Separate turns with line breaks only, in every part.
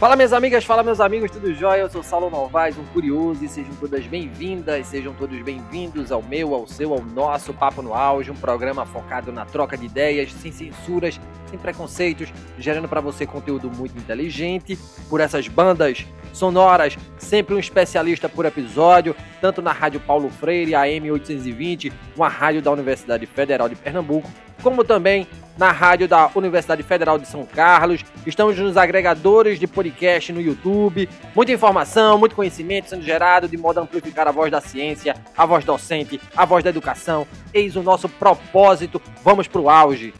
Fala minhas amigas, fala meus amigos, tudo jóia? Eu sou Saulo Novaes, um curioso, e sejam todas bem-vindas, sejam todos bem-vindos ao meu, ao seu, ao nosso Papo no Auge, um programa focado na troca de ideias, sem censuras, sem preconceitos, gerando para você conteúdo muito inteligente, por essas bandas sonoras, sempre um especialista por episódio, tanto na Rádio Paulo Freire, AM 820, uma rádio da Universidade Federal de Pernambuco, como também na rádio da Universidade Federal de São Carlos. Estamos nos agregadores de podcast no YouTube. Muita informação, muito conhecimento sendo gerado de modo a amplificar a voz da ciência, a voz docente, a voz da educação. Eis o nosso propósito. Vamos para o auge.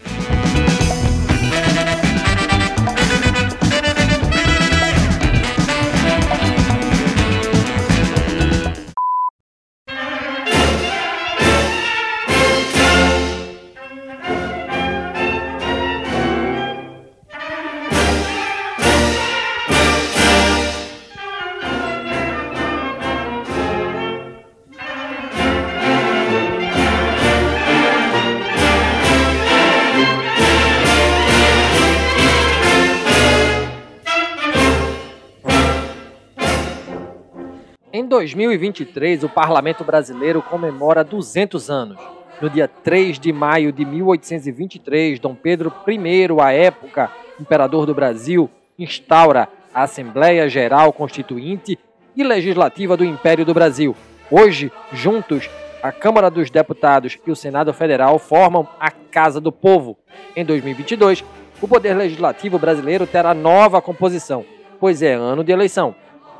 2023, o Parlamento Brasileiro comemora 200 anos. No dia 3 de maio de 1823, Dom Pedro I, à época imperador do Brasil, instaura a Assembleia Geral Constituinte e Legislativa do Império do Brasil. Hoje, juntos, a Câmara dos Deputados e o Senado Federal formam a Casa do Povo. Em 2022, o Poder Legislativo brasileiro terá nova composição, pois é ano de eleição.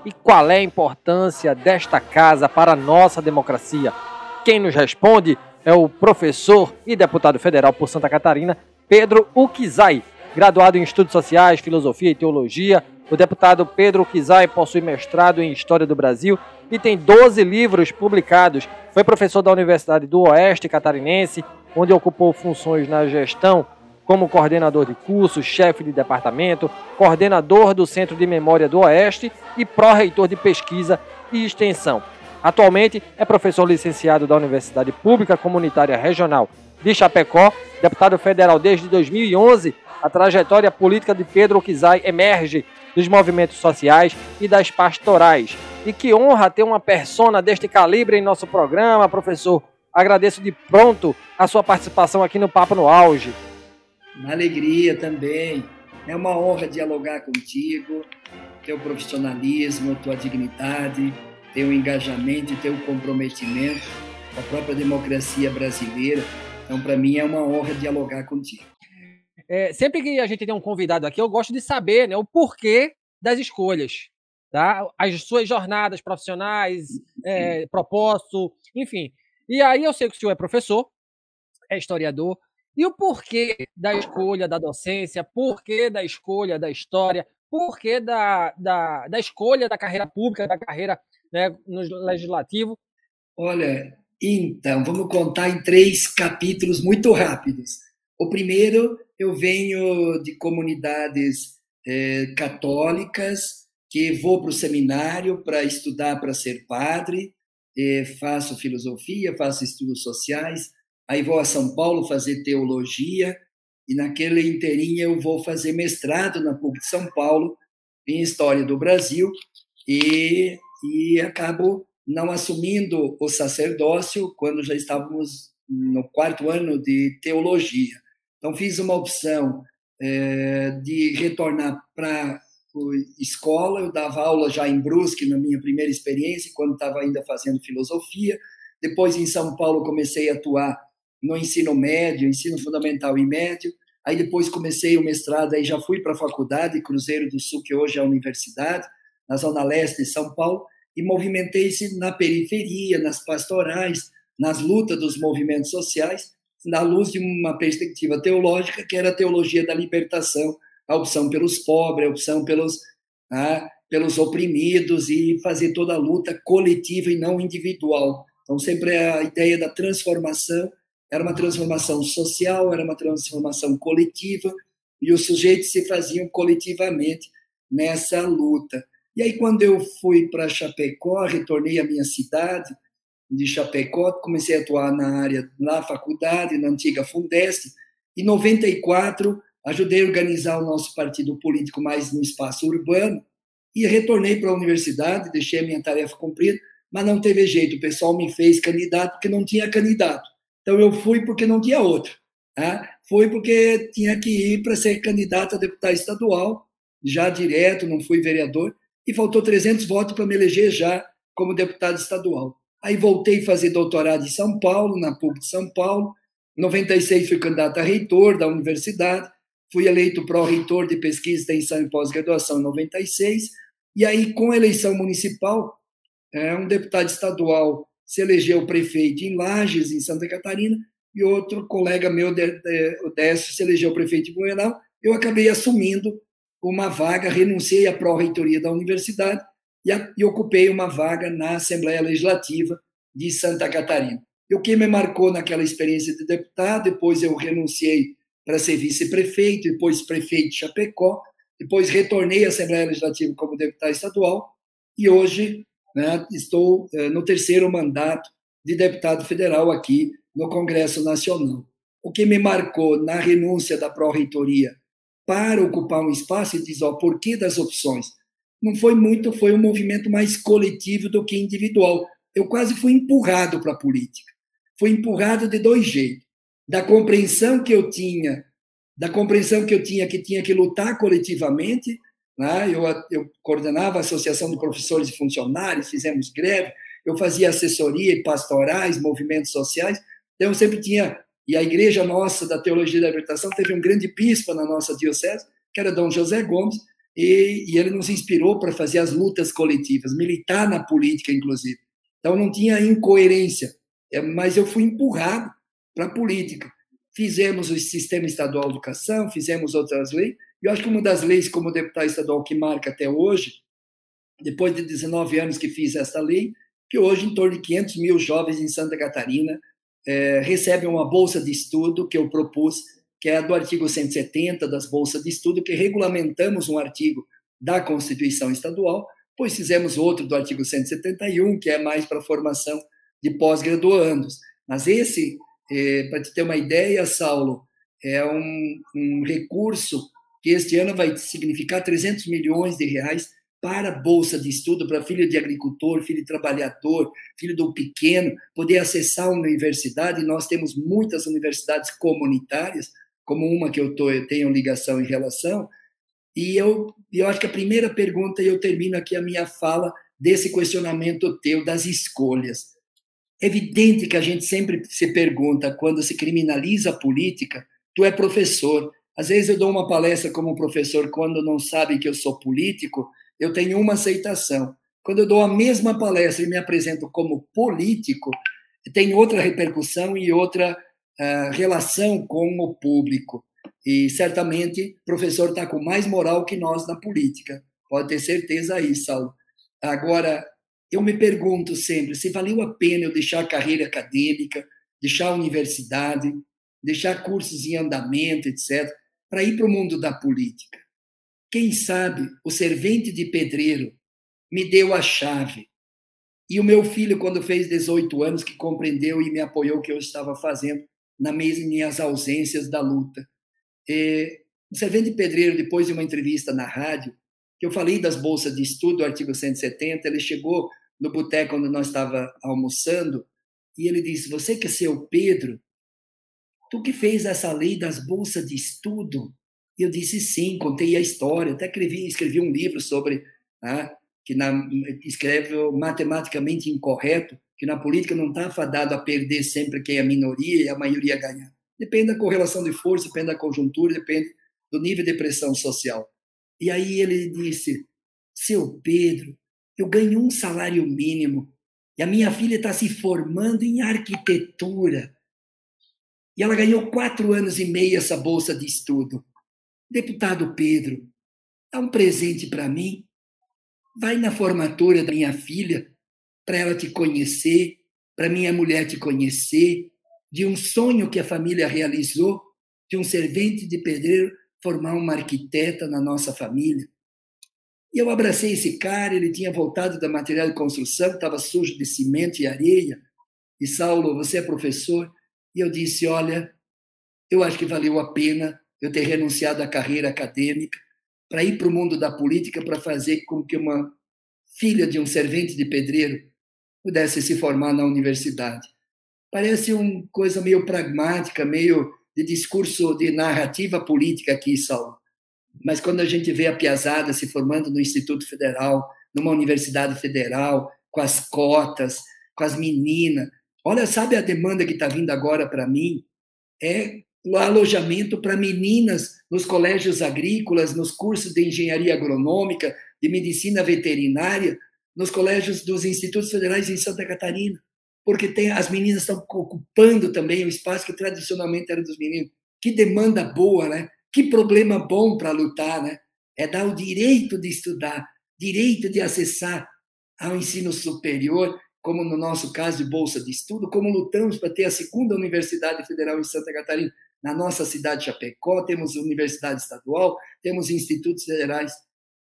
E qual é a importância desta casa para a nossa democracia? Quem nos responde é o professor e deputado federal por Santa Catarina, Pedro Ukizai. Graduado em Estudos Sociais, Filosofia e Teologia, o deputado Pedro Ukizai possui mestrado em História do Brasil e tem 12 livros publicados. Foi professor da Universidade do Oeste Catarinense, onde ocupou funções na gestão como coordenador de cursos, chefe de departamento, coordenador do Centro de Memória do Oeste e pró-reitor de pesquisa e extensão. Atualmente é professor licenciado da Universidade Pública Comunitária Regional de Chapecó, deputado federal desde 2011. A trajetória política de Pedro Kizai emerge dos movimentos sociais e das pastorais. E que honra ter uma persona deste calibre em nosso programa, professor. Agradeço de pronto a sua participação aqui no Papo no Auge
uma alegria também. É uma honra dialogar contigo, teu profissionalismo, tua dignidade, teu engajamento e teu comprometimento com a própria democracia brasileira. Então, para mim, é uma honra dialogar contigo.
É, sempre que a gente tem um convidado aqui, eu gosto de saber né, o porquê das escolhas, tá? as suas jornadas profissionais, é, propósito, enfim. E aí eu sei que o senhor é professor, é historiador, e o porquê da escolha da docência, porquê da escolha da história, porquê da, da, da escolha da carreira pública, da carreira né, no legislativo?
Olha, então, vamos contar em três capítulos muito rápidos. O primeiro, eu venho de comunidades é, católicas, que vou para o seminário para estudar para ser padre, é, faço filosofia, faço estudos sociais, aí vou a São Paulo fazer teologia, e naquele inteirinho eu vou fazer mestrado na PUC de São Paulo, em História do Brasil, e, e acabo não assumindo o sacerdócio quando já estávamos no quarto ano de teologia. Então, fiz uma opção é, de retornar para a escola. Eu dava aula já em Brusque, na minha primeira experiência, quando estava ainda fazendo filosofia. Depois, em São Paulo, comecei a atuar no ensino médio, ensino fundamental e médio. Aí depois comecei o mestrado, aí já fui para a faculdade, Cruzeiro do Sul, que hoje é a universidade, na Zona Leste de São Paulo, e movimentei-se na periferia, nas pastorais, nas lutas dos movimentos sociais, na luz de uma perspectiva teológica, que era a teologia da libertação, a opção pelos pobres, a opção pelos, ah, pelos oprimidos, e fazer toda a luta coletiva e não individual. Então, sempre a ideia da transformação era uma transformação social, era uma transformação coletiva, e os sujeitos se faziam coletivamente nessa luta. E aí, quando eu fui para Chapecó, retornei à minha cidade de Chapecó, comecei a atuar na área, na faculdade, na antiga Fundeste. Em 94, ajudei a organizar o nosso partido político mais no espaço urbano, e retornei para a universidade, deixei a minha tarefa cumprida, mas não teve jeito, o pessoal me fez candidato porque não tinha candidato. Então eu fui porque não tinha outro. Tá? Fui porque tinha que ir para ser candidato a deputado estadual, já direto, não fui vereador, e faltou 300 votos para me eleger já como deputado estadual. Aí voltei a fazer doutorado em São Paulo, na PUC de São Paulo. Em 96 fui candidato a reitor da universidade, fui eleito pró-reitor de pesquisa, extensão e pós-graduação em 96. E aí, com a eleição municipal, é, um deputado estadual se elegeu prefeito em Lages, em Santa Catarina, e outro colega meu, o Décio, se elegeu prefeito em Blumenau. Eu acabei assumindo uma vaga, renunciei à pró-reitoria da universidade e, a, e, ocupei uma vaga na Assembleia Legislativa de Santa Catarina. E o que me marcou naquela experiência de deputado, depois eu renunciei para ser vice-prefeito, depois prefeito de Chapecó, depois retornei à Assembleia Legislativa como deputado estadual e hoje né, estou eh, no terceiro mandato de deputado federal aqui no Congresso Nacional. O que me marcou na renúncia da pró-reitoria para ocupar um espaço e diz, ó, por que das opções? Não foi muito, foi um movimento mais coletivo do que individual. Eu quase fui empurrado para a política. Fui empurrado de dois jeitos. Da compreensão que eu tinha, da compreensão que eu tinha que tinha que lutar coletivamente, né? eu, eu coordenava a Associação de Professores e Funcionários, fizemos greve, eu fazia assessoria e pastorais, movimentos sociais, então eu sempre tinha e a igreja nossa da Teologia da Libertação teve um grande bispo na nossa diocese, que era Dom José Gomes, e, e ele nos inspirou para fazer as lutas coletivas, militar na política, inclusive. Então não tinha incoerência, é, mas eu fui empurrado para a política. Fizemos o Sistema Estadual de Educação, fizemos outras leis, eu acho que uma das leis como deputado estadual que marca até hoje, depois de 19 anos que fiz essa lei, que hoje em torno de 500 mil jovens em Santa Catarina é, recebem uma bolsa de estudo que eu propus, que é do artigo 170 das bolsas de estudo, que regulamentamos um artigo da Constituição Estadual, pois fizemos outro do artigo 171, que é mais para formação de pós-graduandos. Mas esse, é, para te ter uma ideia, Saulo, é um, um recurso que este ano vai significar 300 milhões de reais para bolsa de estudo para filho de agricultor, filho de trabalhador, filho do pequeno, poder acessar a universidade. Nós temos muitas universidades comunitárias, como uma que eu, tô, eu tenho ligação em relação. E eu, eu acho que a primeira pergunta, e eu termino aqui a minha fala desse questionamento teu das escolhas. É evidente que a gente sempre se pergunta, quando se criminaliza a política, tu é professor. Às vezes eu dou uma palestra como professor quando não sabem que eu sou político, eu tenho uma aceitação. Quando eu dou a mesma palestra e me apresento como político, tem outra repercussão e outra uh, relação com o público. E certamente o professor está com mais moral que nós na política. Pode ter certeza aí, Saulo. Agora, eu me pergunto sempre se valeu a pena eu deixar a carreira acadêmica, deixar a universidade, deixar cursos em andamento, etc., para ir para o mundo da política. Quem sabe o servente de pedreiro me deu a chave. E o meu filho, quando fez 18 anos, que compreendeu e me apoiou o que eu estava fazendo na mesma minhas ausências da luta. E, o servente de pedreiro, depois de uma entrevista na rádio, que eu falei das bolsas de estudo, do artigo 170, ele chegou no boteco onde nós estava almoçando e ele disse: Você que é seu Pedro, tu que fez essa lei das bolsas de estudo, e eu disse sim, contei a história, até escrevi, escrevi um livro sobre, né, que na, escreve matematicamente incorreto, que na política não está fadado a perder sempre quem é a minoria e a maioria ganhar. Depende da correlação de força, depende da conjuntura, depende do nível de pressão social. E aí ele disse, seu Pedro, eu ganho um salário mínimo e a minha filha está se formando em arquitetura. E ela ganhou quatro anos e meio essa bolsa de estudo. Deputado Pedro, dá um presente para mim. Vai na formatura da minha filha para ela te conhecer, para minha mulher te conhecer, de um sonho que a família realizou, de um servente de pedreiro formar uma arquiteta na nossa família. E eu abracei esse cara, ele tinha voltado da material de construção, estava sujo de cimento e areia. E Saulo, você é professor? E eu disse: Olha, eu acho que valeu a pena eu ter renunciado à carreira acadêmica, para ir para o mundo da política para fazer com que uma filha de um servente de pedreiro pudesse se formar na universidade. Parece uma coisa meio pragmática, meio de discurso de narrativa política aqui, Saulo. Mas quando a gente vê a piazada se formando no Instituto Federal, numa universidade federal, com as cotas, com as meninas, olha, sabe a demanda que está vindo agora para mim? É o alojamento para meninas nos colégios agrícolas, nos cursos de engenharia agronômica, de medicina veterinária, nos colégios dos institutos federais em Santa Catarina, porque tem, as meninas estão ocupando também o espaço que tradicionalmente era dos meninos. Que demanda boa, né? Que problema bom para lutar, né? É dar o direito de estudar, direito de acessar ao ensino superior, como no nosso caso de bolsa de estudo, como lutamos para ter a segunda universidade federal em Santa Catarina, na nossa cidade de Chapecó, temos universidade estadual, temos institutos federais.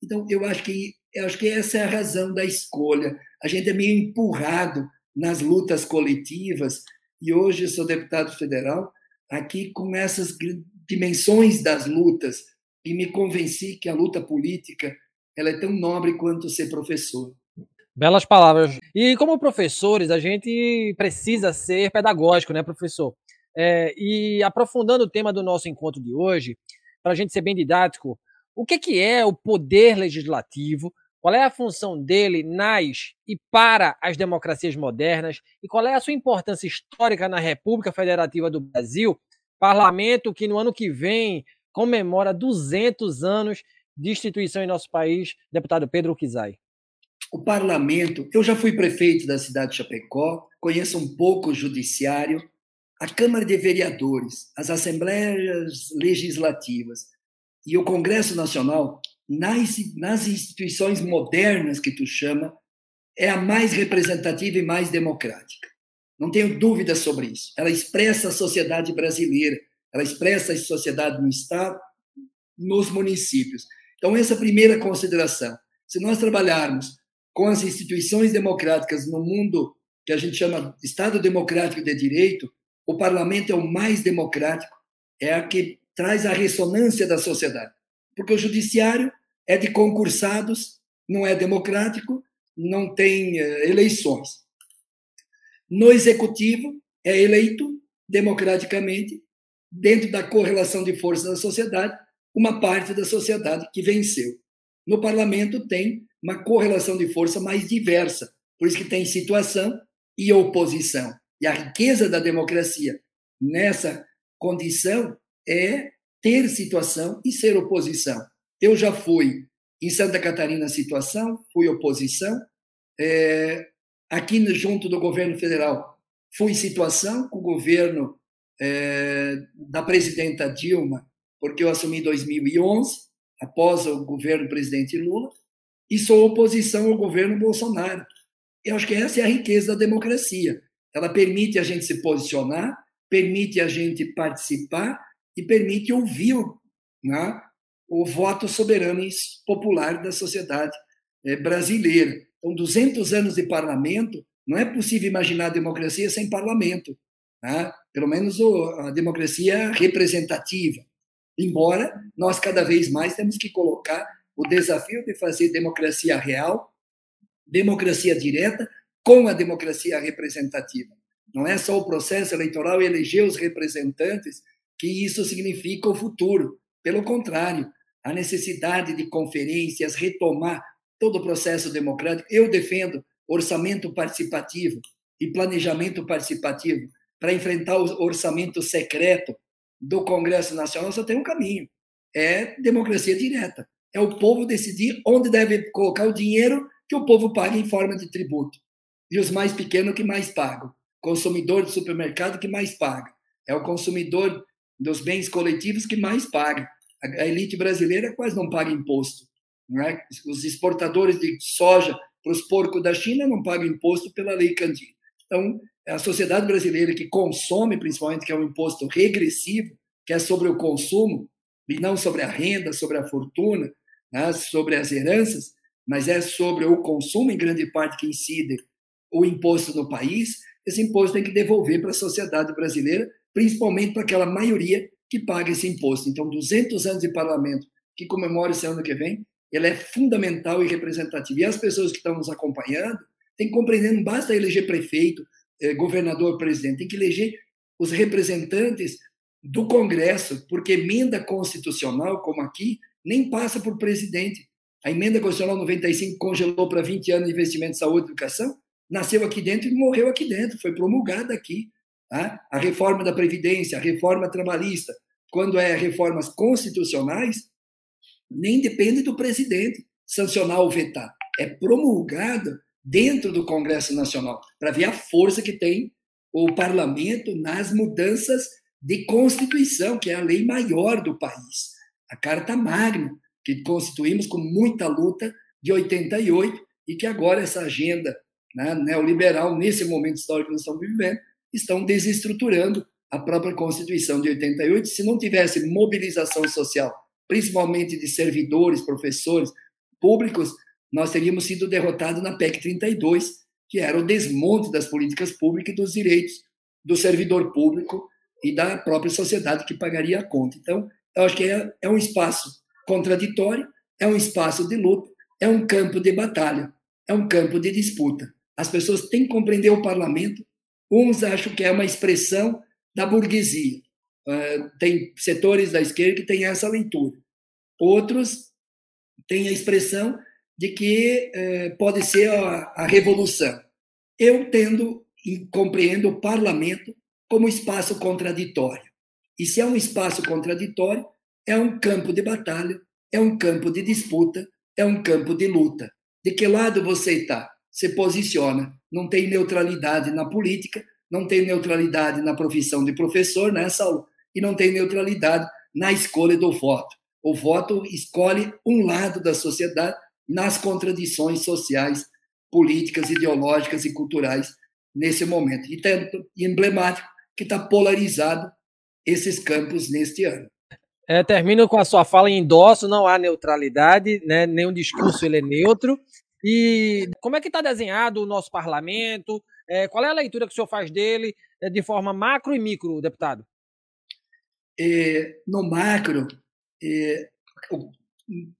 Então, eu acho que eu acho que essa é a razão da escolha. A gente é meio empurrado nas lutas coletivas e hoje sou deputado federal aqui com essas dimensões das lutas e me convenci que a luta política ela é tão nobre quanto ser professor.
Belas palavras. E como professores, a gente precisa ser pedagógico, né, professor? É, e aprofundando o tema do nosso encontro de hoje, para a gente ser bem didático, o que, que é o poder legislativo, qual é a função dele nas e para as democracias modernas e qual é a sua importância histórica na República Federativa do Brasil, parlamento que no ano que vem comemora 200 anos de instituição em nosso país, deputado Pedro Kizai.
O parlamento, eu já fui prefeito da cidade de Chapecó, conheço um pouco o judiciário, a Câmara de Vereadores, as assembleias legislativas e o Congresso Nacional, nas, nas instituições modernas que tu chama, é a mais representativa e mais democrática. Não tenho dúvida sobre isso. Ela expressa a sociedade brasileira, ela expressa a sociedade no Estado, nos municípios. Então, essa é a primeira consideração. Se nós trabalharmos com as instituições democráticas no mundo que a gente chama Estado Democrático de Direito, o parlamento é o mais democrático, é a que traz a ressonância da sociedade. Porque o judiciário é de concursados, não é democrático, não tem eh, eleições. No executivo, é eleito democraticamente, dentro da correlação de forças da sociedade, uma parte da sociedade que venceu. No parlamento, tem uma correlação de força mais diversa, por isso que tem situação e oposição. E a riqueza da democracia nessa condição é ter situação e ser oposição. Eu já fui em Santa Catarina situação, fui oposição. É, aqui junto do governo federal fui situação com o governo é, da presidenta Dilma, porque eu assumi em 2011, após o governo do presidente Lula, e sou oposição ao governo Bolsonaro. Eu acho que essa é a riqueza da democracia. Ela permite a gente se posicionar, permite a gente participar e permite ouvir né, o voto soberano popular da sociedade eh, brasileira. Então, 200 anos de parlamento, não é possível imaginar a democracia sem parlamento, né? pelo menos a democracia representativa. Embora nós cada vez mais temos que colocar o desafio de fazer democracia real, democracia direta, com a democracia representativa. Não é só o processo eleitoral eleger os representantes que isso significa o futuro. Pelo contrário, a necessidade de conferências, retomar todo o processo democrático. Eu defendo orçamento participativo e planejamento participativo para enfrentar o orçamento secreto do Congresso Nacional. Só tem um caminho: é democracia direta. É o povo decidir onde deve colocar o dinheiro que o povo paga em forma de tributo e os mais pequenos que mais pagam. Consumidor de supermercado que mais paga. É o consumidor dos bens coletivos que mais paga. A elite brasileira quase não paga imposto. Não é? Os exportadores de soja para os porcos da China não pagam imposto pela lei Candir. Então, a sociedade brasileira que consome, principalmente, que é um imposto regressivo, que é sobre o consumo, e não sobre a renda, sobre a fortuna, né? sobre as heranças, mas é sobre o consumo, em grande parte, que incide o imposto no país, esse imposto tem que devolver para a sociedade brasileira, principalmente para aquela maioria que paga esse imposto. Então, 200 anos de parlamento que comemora esse ano que vem, ela é fundamental e representativa. E as pessoas que estão nos acompanhando têm que compreender, não basta eleger prefeito, eh, governador, presidente, tem que eleger os representantes do Congresso, porque emenda constitucional, como aqui, nem passa por presidente. A emenda constitucional 95 congelou para 20 anos de investimento em saúde e educação, nasceu aqui dentro e morreu aqui dentro, foi promulgada aqui. Tá? A reforma da Previdência, a reforma trabalhista, quando é reformas constitucionais, nem depende do presidente sancionar ou vetar. É promulgada dentro do Congresso Nacional, para ver a força que tem o parlamento nas mudanças de Constituição, que é a lei maior do país. A Carta Magna, que constituímos com muita luta de 88 e que agora essa agenda né, neoliberal, nesse momento histórico que nós estamos vivendo, estão desestruturando a própria Constituição de 88. Se não tivesse mobilização social, principalmente de servidores, professores, públicos, nós teríamos sido derrotados na PEC 32, que era o desmonte das políticas públicas e dos direitos do servidor público e da própria sociedade que pagaria a conta. Então, eu acho que é, é um espaço contraditório, é um espaço de luta, é um campo de batalha, é um campo de disputa. As pessoas têm que compreender o parlamento. Uns acham que é uma expressão da burguesia. Uh, tem setores da esquerda que têm essa leitura. Outros têm a expressão de que uh, pode ser a, a revolução. Eu tendo e compreendo o parlamento como espaço contraditório. E se é um espaço contraditório, é um campo de batalha, é um campo de disputa, é um campo de luta. De que lado você está? Se posiciona. Não tem neutralidade na política, não tem neutralidade na profissão de professor, né, Saulo? E não tem neutralidade na escolha do voto. O voto escolhe um lado da sociedade nas contradições sociais, políticas, ideológicas e culturais nesse momento. E tanto emblemático que está polarizado esses campos neste ano.
É, termino com a sua fala em endosso, não há neutralidade, né, nenhum discurso ele é neutro. E como é que está desenhado o nosso parlamento? É, qual é a leitura que o senhor faz dele é, de forma macro e micro, deputado?
É, no macro, é, o,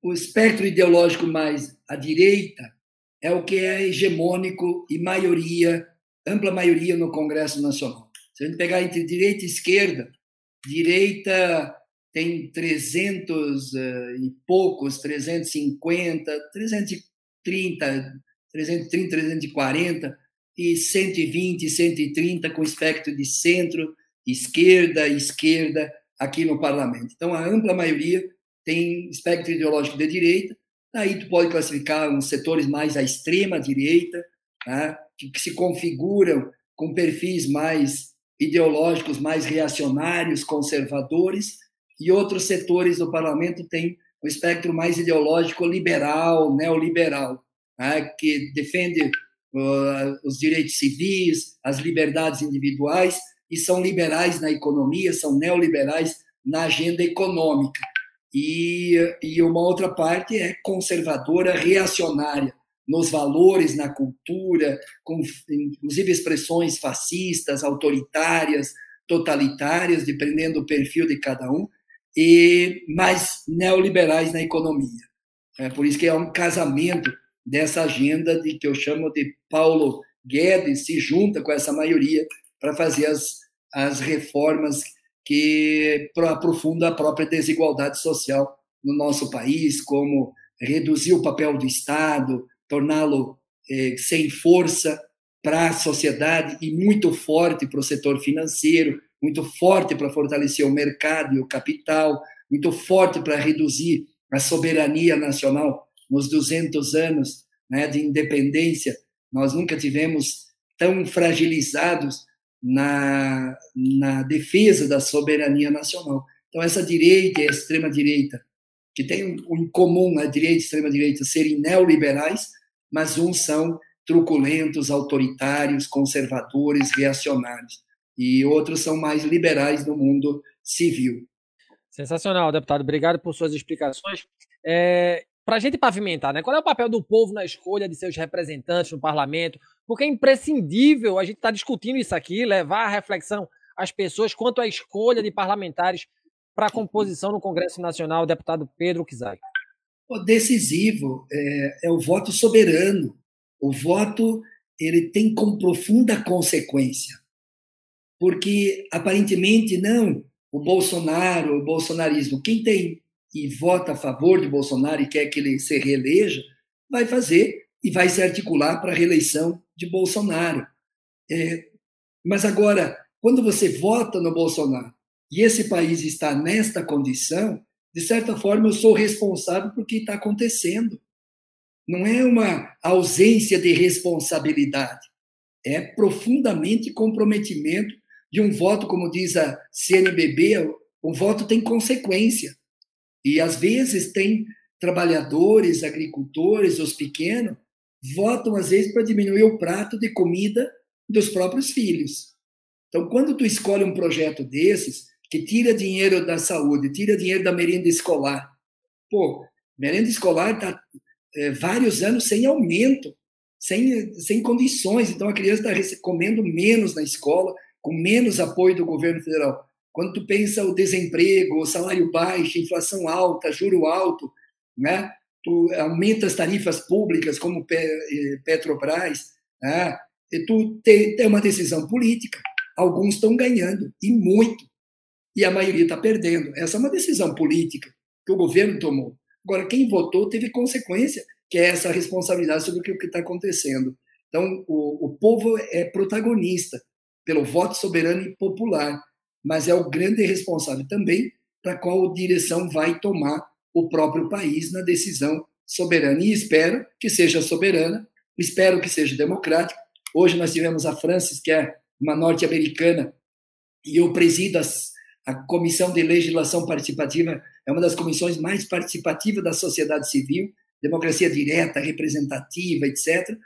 o espectro ideológico mais à direita é o que é hegemônico e maioria, ampla maioria no Congresso Nacional. Se a gente pegar entre direita e esquerda, direita tem 300 uh, e poucos, 350, 330, 330, 340, e 120, 130 com espectro de centro, esquerda, esquerda aqui no parlamento. Então, a ampla maioria tem espectro ideológico de direita, aí tu pode classificar uns setores mais à extrema direita, né, que, que se configuram com perfis mais ideológicos, mais reacionários, conservadores, e outros setores do parlamento têm um espectro mais ideológico liberal, neoliberal, né, que defende uh, os direitos civis, as liberdades individuais, e são liberais na economia, são neoliberais na agenda econômica. E, e uma outra parte é conservadora, reacionária nos valores, na cultura, com inclusive expressões fascistas, autoritárias, totalitárias, dependendo do perfil de cada um, e mais neoliberais na economia. É por isso que é um casamento dessa agenda de que eu chamo de Paulo Guedes se junta com essa maioria para fazer as, as reformas que aprofundam a própria desigualdade social no nosso país, como reduzir o papel do Estado, torná-lo eh, sem força para a sociedade e muito forte para o setor financeiro, muito forte para fortalecer o mercado e o capital, muito forte para reduzir a soberania nacional nos 200 anos né, de independência, nós nunca tivemos tão fragilizados na, na defesa da soberania nacional. Então, essa direita e a extrema-direita, que tem em comum a direita e a extrema-direita serem neoliberais, mas uns são truculentos, autoritários, conservadores, reacionários, e outros são mais liberais no mundo civil.
Sensacional, deputado. Obrigado por suas explicações. É, para a gente pavimentar, né? Qual é o papel do povo na escolha de seus representantes no parlamento? Porque é imprescindível a gente estar tá discutindo isso aqui, levar a reflexão às pessoas quanto à escolha de parlamentares para a composição no Congresso Nacional, deputado Pedro Kizai?
Decisivo é, é o voto soberano. O voto ele tem como profunda consequência, porque aparentemente não o Bolsonaro, o bolsonarismo, quem tem e vota a favor de Bolsonaro e quer que ele se reeleja, vai fazer e vai se articular para a reeleição de Bolsonaro. É, mas agora, quando você vota no Bolsonaro e esse país está nesta condição, de certa forma eu sou responsável por que está acontecendo. Não é uma ausência de responsabilidade, é profundamente comprometimento de um voto, como diz a CNBB, o voto tem consequência. E às vezes tem trabalhadores, agricultores, os pequenos, votam às vezes para diminuir o prato de comida dos próprios filhos. Então, quando tu escolhe um projeto desses, que tira dinheiro da saúde, tira dinheiro da merenda escolar, pô, merenda escolar está é, vários anos sem aumento, sem, sem condições, então a criança está comendo menos na escola, com menos apoio do governo federal. Quando tu pensa o desemprego, o salário baixo, inflação alta, juro alto, né? Tu aumenta as tarifas públicas como eh, Petrobras, né? E tu tem, tem uma decisão política. Alguns estão ganhando e muito, e a maioria está perdendo. Essa é uma decisão política que o governo tomou. Agora, quem votou teve consequência, que é essa responsabilidade sobre o que está acontecendo. Então, o, o povo é protagonista pelo voto soberano e popular mas é o grande responsável também para qual direção vai tomar o próprio país na decisão soberana. E espero que seja soberana, espero que seja democrática. Hoje nós tivemos a Francis, que é uma norte-americana, e eu presido as, a Comissão de Legislação Participativa, é uma das comissões mais participativas da sociedade civil, democracia direta, representativa, etc.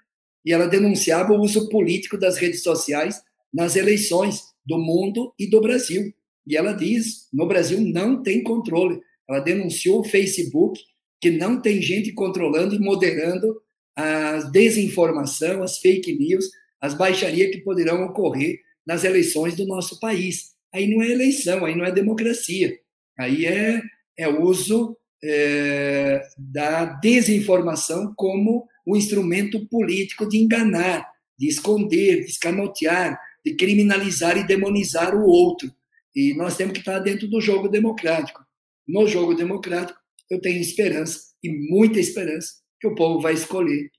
E ela denunciava o uso político das redes sociais nas eleições do mundo e do Brasil. E ela diz: no Brasil não tem controle. Ela denunciou o Facebook que não tem gente controlando e moderando a desinformação, as fake news, as baixarias que poderão ocorrer nas eleições do nosso país. Aí não é eleição, aí não é democracia, aí é, é uso é, da desinformação como um instrumento político de enganar, de esconder, de escamotear, de criminalizar e demonizar o outro. E nós temos que estar dentro do jogo democrático. No jogo democrático, eu tenho esperança, e muita esperança, que o povo vai escolher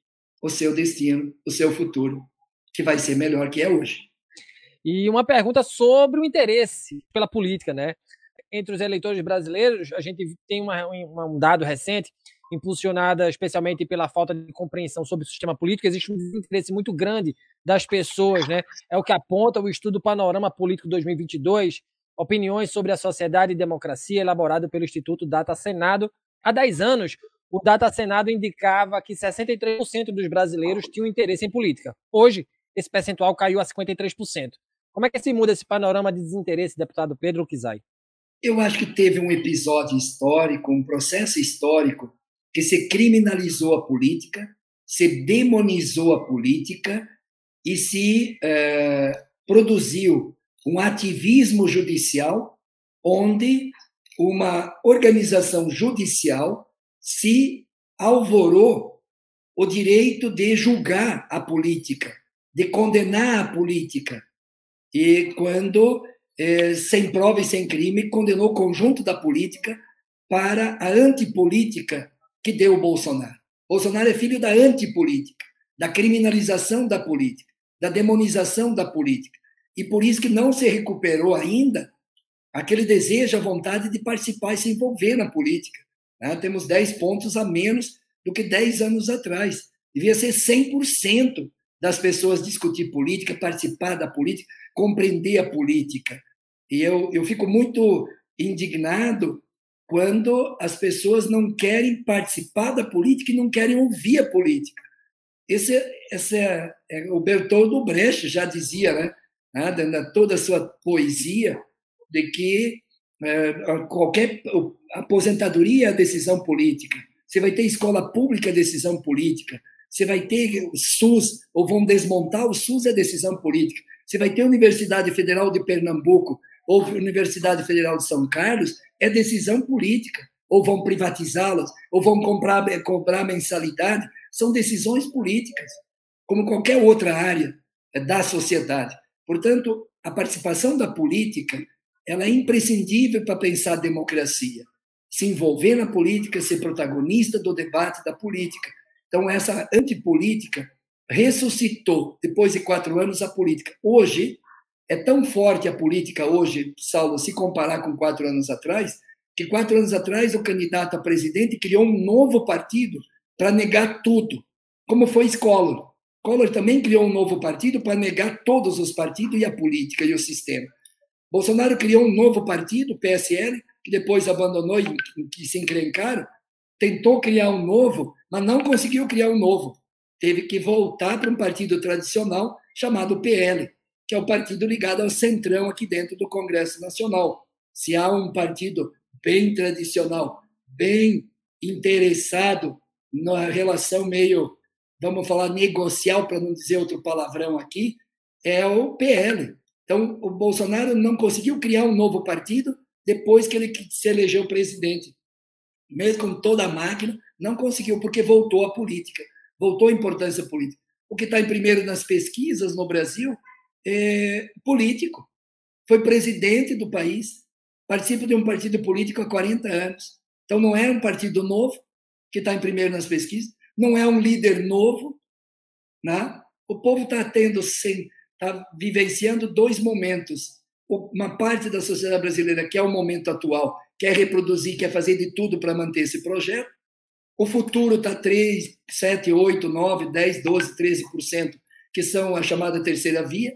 o seu destino, o seu futuro, que vai ser melhor que é hoje.
E uma pergunta sobre o interesse pela política, né? Entre os eleitores brasileiros, a gente tem uma, um dado recente impulsionada especialmente pela falta de compreensão sobre o sistema político, existe um interesse muito grande das pessoas, né? É o que aponta o estudo Panorama Político 2022, opiniões sobre a sociedade e democracia, elaborado pelo Instituto Data Senado. Há 10 anos, o Data Senado indicava que 63% dos brasileiros tinham interesse em política. Hoje, esse percentual caiu a 53%. Como é que se muda esse panorama de desinteresse, deputado Pedro Kizai?
Eu acho que teve um episódio histórico, um processo histórico que se criminalizou a política, se demonizou a política e se eh, produziu um ativismo judicial onde uma organização judicial se alvorou o direito de julgar a política, de condenar a política. E quando, eh, sem prova e sem crime, condenou o conjunto da política para a antipolítica que deu o Bolsonaro. Bolsonaro é filho da antipolítica, da criminalização da política, da demonização da política. E por isso que não se recuperou ainda aquele desejo, a vontade de participar e se envolver na política. Né? Temos 10 pontos a menos do que 10 anos atrás. Devia ser 100% das pessoas discutir política, participar da política, compreender a política. E eu, eu fico muito indignado quando as pessoas não querem participar da política e não querem ouvir a política. Esse, esse é, é o Bertoldo Brecht já dizia, né, né toda a sua poesia, de que é, qualquer aposentadoria é decisão política. Você vai ter escola pública é decisão política. Você vai ter o SUS, ou vão desmontar o SUS é decisão política. Você vai ter Universidade Federal de Pernambuco ou Universidade Federal de São Carlos, é decisão política. Ou vão privatizá-las, ou vão comprar, cobrar mensalidade. São decisões políticas, como qualquer outra área da sociedade. Portanto, a participação da política ela é imprescindível para pensar a democracia. Se envolver na política, ser protagonista do debate da política. Então, essa antipolítica ressuscitou, depois de quatro anos, a política. Hoje, é tão forte a política hoje, Saulo, se comparar com quatro anos atrás, que quatro anos atrás o candidato a presidente criou um novo partido para negar tudo, como foi Collor. Collor também criou um novo partido para negar todos os partidos e a política e o sistema. Bolsonaro criou um novo partido, PSL, que depois abandonou e que se encrencaram, tentou criar um novo, mas não conseguiu criar um novo. Teve que voltar para um partido tradicional chamado PL, que é o partido ligado ao centrão aqui dentro do Congresso Nacional. Se há um partido bem tradicional, bem interessado na relação meio, vamos falar, negocial, para não dizer outro palavrão aqui, é o PL. Então, o Bolsonaro não conseguiu criar um novo partido depois que ele se elegeu presidente. Mesmo com toda a máquina, não conseguiu, porque voltou à política, voltou à importância política. O que está em primeiro nas pesquisas no Brasil é, político, foi presidente do país, participa de um partido político há 40 anos. Então, não é um partido novo, que está em primeiro nas pesquisas, não é um líder novo. Né? O povo está tendo, está vivenciando dois momentos. Uma parte da sociedade brasileira, que é o momento atual, quer reproduzir, quer fazer de tudo para manter esse projeto. O futuro está 3, 7, 8, 9, 10, 12, 13%, que são a chamada terceira via.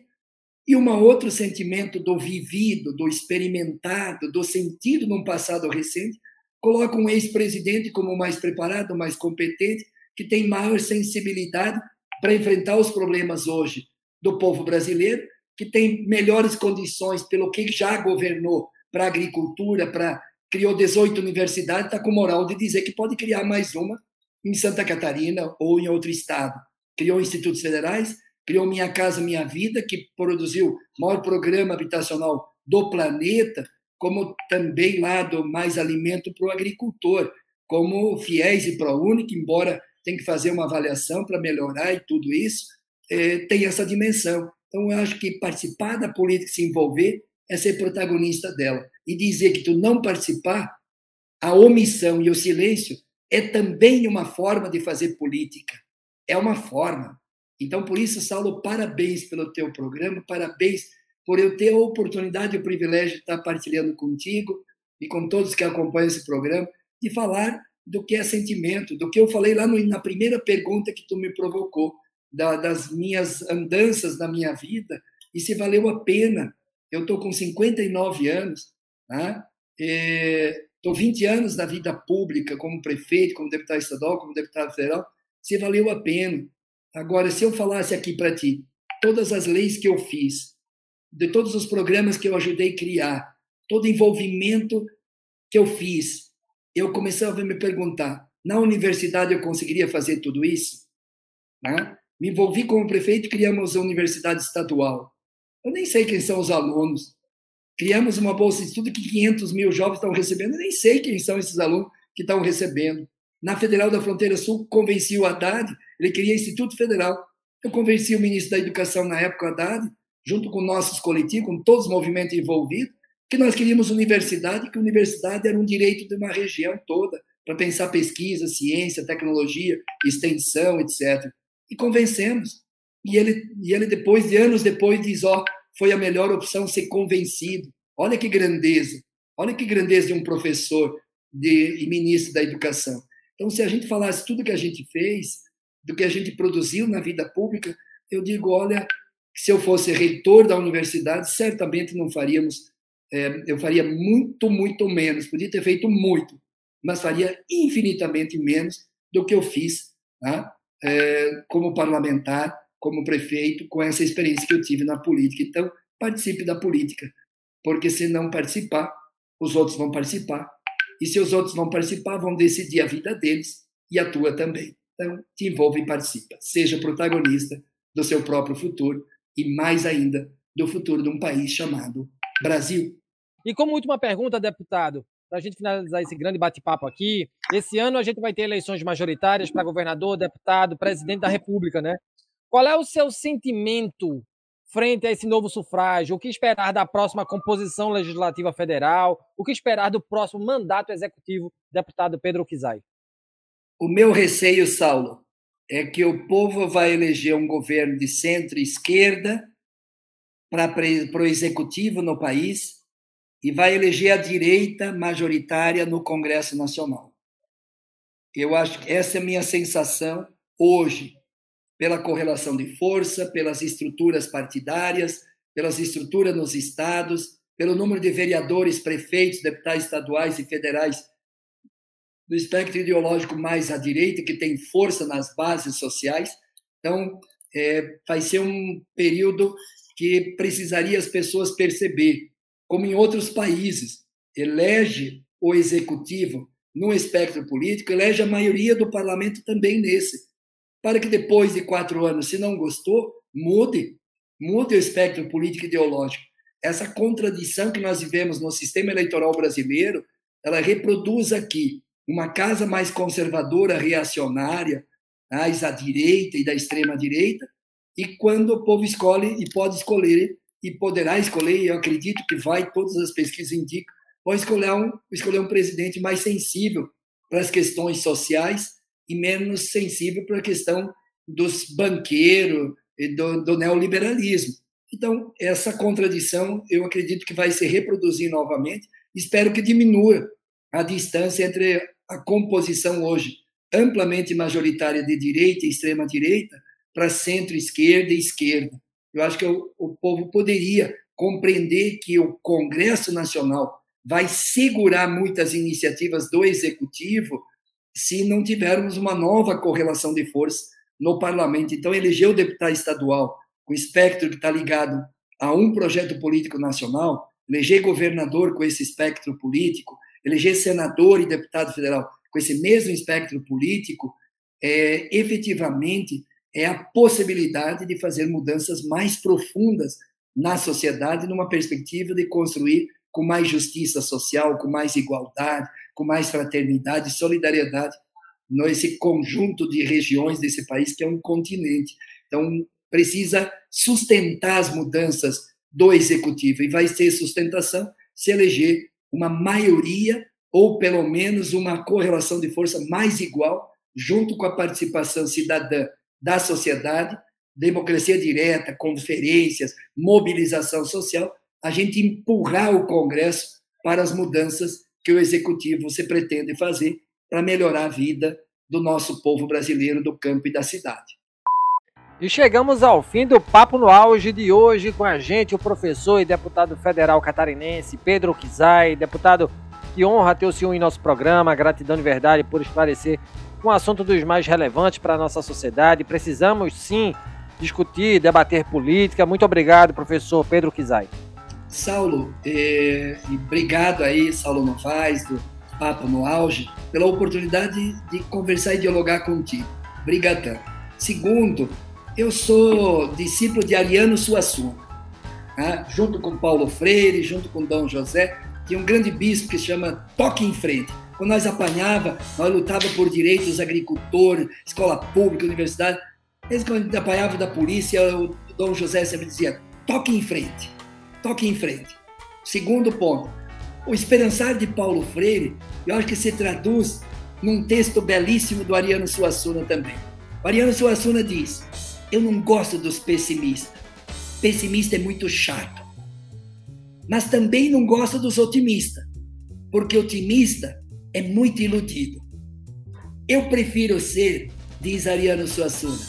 E um outro sentimento do vivido, do experimentado, do sentido num passado recente, coloca um ex-presidente como mais preparado, mais competente, que tem maior sensibilidade para enfrentar os problemas hoje do povo brasileiro, que tem melhores condições pelo que já governou para a agricultura, para criou 18 universidades, está com moral de dizer que pode criar mais uma em Santa Catarina ou em outro estado. Criou institutos federais, criou Minha Casa Minha Vida, que produziu o maior programa habitacional do planeta, como também lá do Mais Alimento para o Agricultor, como FIES e ProUni, que embora tem que fazer uma avaliação para melhorar e tudo isso, é, tem essa dimensão. Então, eu acho que participar da política, se envolver, é ser protagonista dela. E dizer que tu não participar, a omissão e o silêncio, é também uma forma de fazer política. É uma forma. Então, por isso, Saulo, parabéns pelo teu programa, parabéns por eu ter a oportunidade e o privilégio de estar partilhando contigo e com todos que acompanham esse programa, de falar do que é sentimento, do que eu falei lá no, na primeira pergunta que tu me provocou, da, das minhas andanças na minha vida, e se valeu a pena. Eu estou com 59 anos, né? estou 20 anos na vida pública, como prefeito, como deputado estadual, como deputado federal, se valeu a pena. Agora, se eu falasse aqui para ti, todas as leis que eu fiz, de todos os programas que eu ajudei a criar, todo envolvimento que eu fiz, eu começava a me perguntar: na universidade eu conseguiria fazer tudo isso? Né? Me envolvi como prefeito, criamos a universidade estadual. Eu nem sei quem são os alunos. Criamos uma bolsa de estudo que 500 mil jovens estão recebendo. Eu nem sei quem são esses alunos que estão recebendo. Na Federal da Fronteira Sul, convenci o Haddad ele queria Instituto Federal. Eu convenci o ministro da Educação na época, Haddad, junto com nossos coletivos, com todos os movimentos envolvidos, que nós queríamos universidade, que universidade era um direito de uma região toda, para pensar pesquisa, ciência, tecnologia, extensão, etc. E convencemos. E ele, e ele depois, de anos depois, diz: ó, oh, foi a melhor opção ser convencido. Olha que grandeza. Olha que grandeza de um professor de, e ministro da Educação. Então, se a gente falasse tudo que a gente fez, do que a gente produziu na vida pública, eu digo, olha, se eu fosse reitor da universidade, certamente não faríamos, é, eu faria muito, muito menos. Podia ter feito muito, mas faria infinitamente menos do que eu fiz né? é, como parlamentar, como prefeito, com essa experiência que eu tive na política. Então, participe da política, porque se não participar, os outros vão participar. E se os outros vão participar, vão decidir a vida deles e a tua também. Então, te envolva e participa. Seja protagonista do seu próprio futuro e, mais ainda, do futuro de um país chamado Brasil.
E como última pergunta, deputado, para a gente finalizar esse grande bate-papo aqui, esse ano a gente vai ter eleições majoritárias para governador, deputado, presidente da República, né? Qual é o seu sentimento frente a esse novo sufrágio? O que esperar da próxima composição legislativa federal? O que esperar do próximo mandato executivo, deputado Pedro Kizai?
O meu receio, Saulo, é que o povo vai eleger um governo de centro-esquerda para o executivo no país e vai eleger a direita majoritária no Congresso Nacional. Eu acho que essa é a minha sensação hoje, pela correlação de força, pelas estruturas partidárias, pelas estruturas nos estados, pelo número de vereadores, prefeitos, deputados estaduais e federais do espectro ideológico mais à direita, que tem força nas bases sociais. Então, é, vai ser um período que precisaria as pessoas perceber como em outros países, elege o executivo no espectro político, elege a maioria do parlamento também nesse, para que depois de quatro anos, se não gostou, mude, mude o espectro político ideológico. Essa contradição que nós vivemos no sistema eleitoral brasileiro, ela reproduz aqui uma casa mais conservadora, reacionária, mais à direita e da extrema direita, e quando o povo escolhe e pode escolher e poderá escolher, e eu acredito que vai, todas as pesquisas indicam, pode escolher um, escolher um presidente mais sensível para as questões sociais e menos sensível para a questão dos banqueiros e do, do neoliberalismo. Então, essa contradição eu acredito que vai se reproduzir novamente. Espero que diminua a distância entre a composição hoje amplamente majoritária de direita e extrema-direita para centro-esquerda e esquerda. Eu acho que o, o povo poderia compreender que o Congresso Nacional vai segurar muitas iniciativas do Executivo se não tivermos uma nova correlação de força no parlamento. Então, eleger o deputado estadual com espectro que está ligado a um projeto político nacional, eleger governador com esse espectro político, eleger senador e deputado federal com esse mesmo espectro político, é, efetivamente é a possibilidade de fazer mudanças mais profundas na sociedade, numa perspectiva de construir com mais justiça social, com mais igualdade, com mais fraternidade solidariedade nesse conjunto de regiões desse país que é um continente. Então, precisa sustentar as mudanças do executivo e vai ter sustentação se eleger uma maioria ou pelo menos uma correlação de força mais igual junto com a participação cidadã da sociedade, democracia direta, conferências, mobilização social, a gente empurrar o Congresso para as mudanças que o executivo se pretende fazer para melhorar a vida do nosso povo brasileiro do campo e da cidade.
E chegamos ao fim do Papo no Auge de hoje com a gente, o professor e deputado federal catarinense Pedro Kizai. Deputado, que honra ter o senhor em nosso programa. Gratidão de verdade por esclarecer um assunto dos mais relevantes para a nossa sociedade. Precisamos sim discutir, debater política. Muito obrigado, professor Pedro Kizai.
Saulo, é, obrigado aí, Saulo Novaes, do Papo no Auge, pela oportunidade de conversar e dialogar contigo. Obrigadão. Segundo, eu sou discípulo de Ariano Suassuna, né? junto com Paulo Freire, junto com Dom José, tinha um grande bispo que se chama Toque em Frente quando nós apanhava, nós lutava por direitos agricultores, escola pública, universidade. Eles, quando apanhava da polícia, o Dom José sempre dizia: toque em frente, toque em frente. Segundo ponto, o esperançar de Paulo Freire, eu acho que se traduz num texto belíssimo do Ariano Suassuna também. O Ariano Suassuna diz: Eu não gosto dos pessimistas. Pessimista é muito chato. Mas também não gosto dos otimistas, porque otimista é muito iludido. Eu prefiro ser, diz Ariano Suassuna,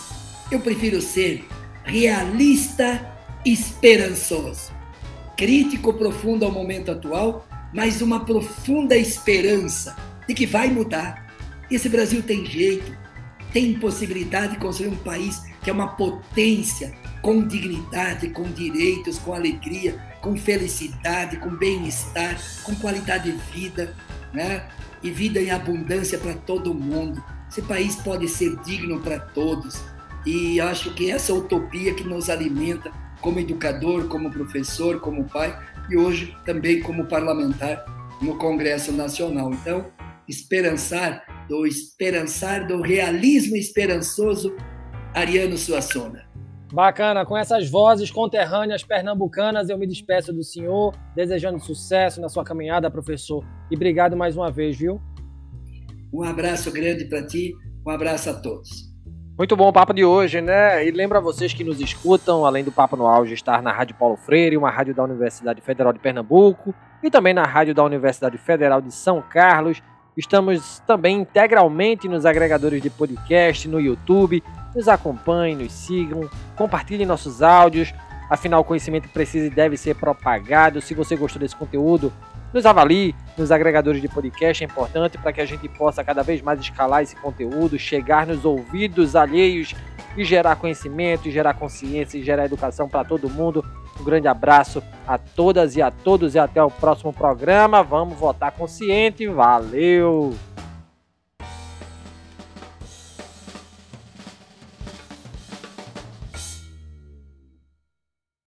eu prefiro ser realista esperançoso. Crítico profundo ao momento atual, mas uma profunda esperança de que vai mudar. Esse Brasil tem jeito, tem possibilidade de construir um país que é uma potência, com dignidade, com direitos, com alegria, com felicidade, com bem-estar, com qualidade de vida, né? e vida em abundância para todo mundo. Esse país pode ser digno para todos. E acho que essa utopia que nos alimenta como educador, como professor, como pai, e hoje também como parlamentar no Congresso Nacional. Então, esperançar, do esperançar do realismo esperançoso Ariano Suassuna.
Bacana, com essas vozes conterrâneas pernambucanas, eu me despeço do senhor, desejando sucesso na sua caminhada, professor. E obrigado mais uma vez, viu?
Um abraço grande para ti, um abraço a todos.
Muito bom o papo de hoje, né? E lembra vocês que nos escutam, além do Papo no Auge, estar na Rádio Paulo Freire, uma rádio da Universidade Federal de Pernambuco, e também na rádio da Universidade Federal de São Carlos. Estamos também integralmente nos agregadores de podcast, no YouTube. Nos acompanhem, nos sigam, compartilhem nossos áudios. Afinal, o conhecimento precisa e deve ser propagado. Se você gostou desse conteúdo, nos avalie nos agregadores de podcast, é importante para que a gente possa cada vez mais escalar esse conteúdo, chegar nos ouvidos alheios e gerar conhecimento, e gerar consciência e gerar educação para todo mundo. Um grande abraço a todas e a todos e até o próximo programa. Vamos votar consciente. Valeu!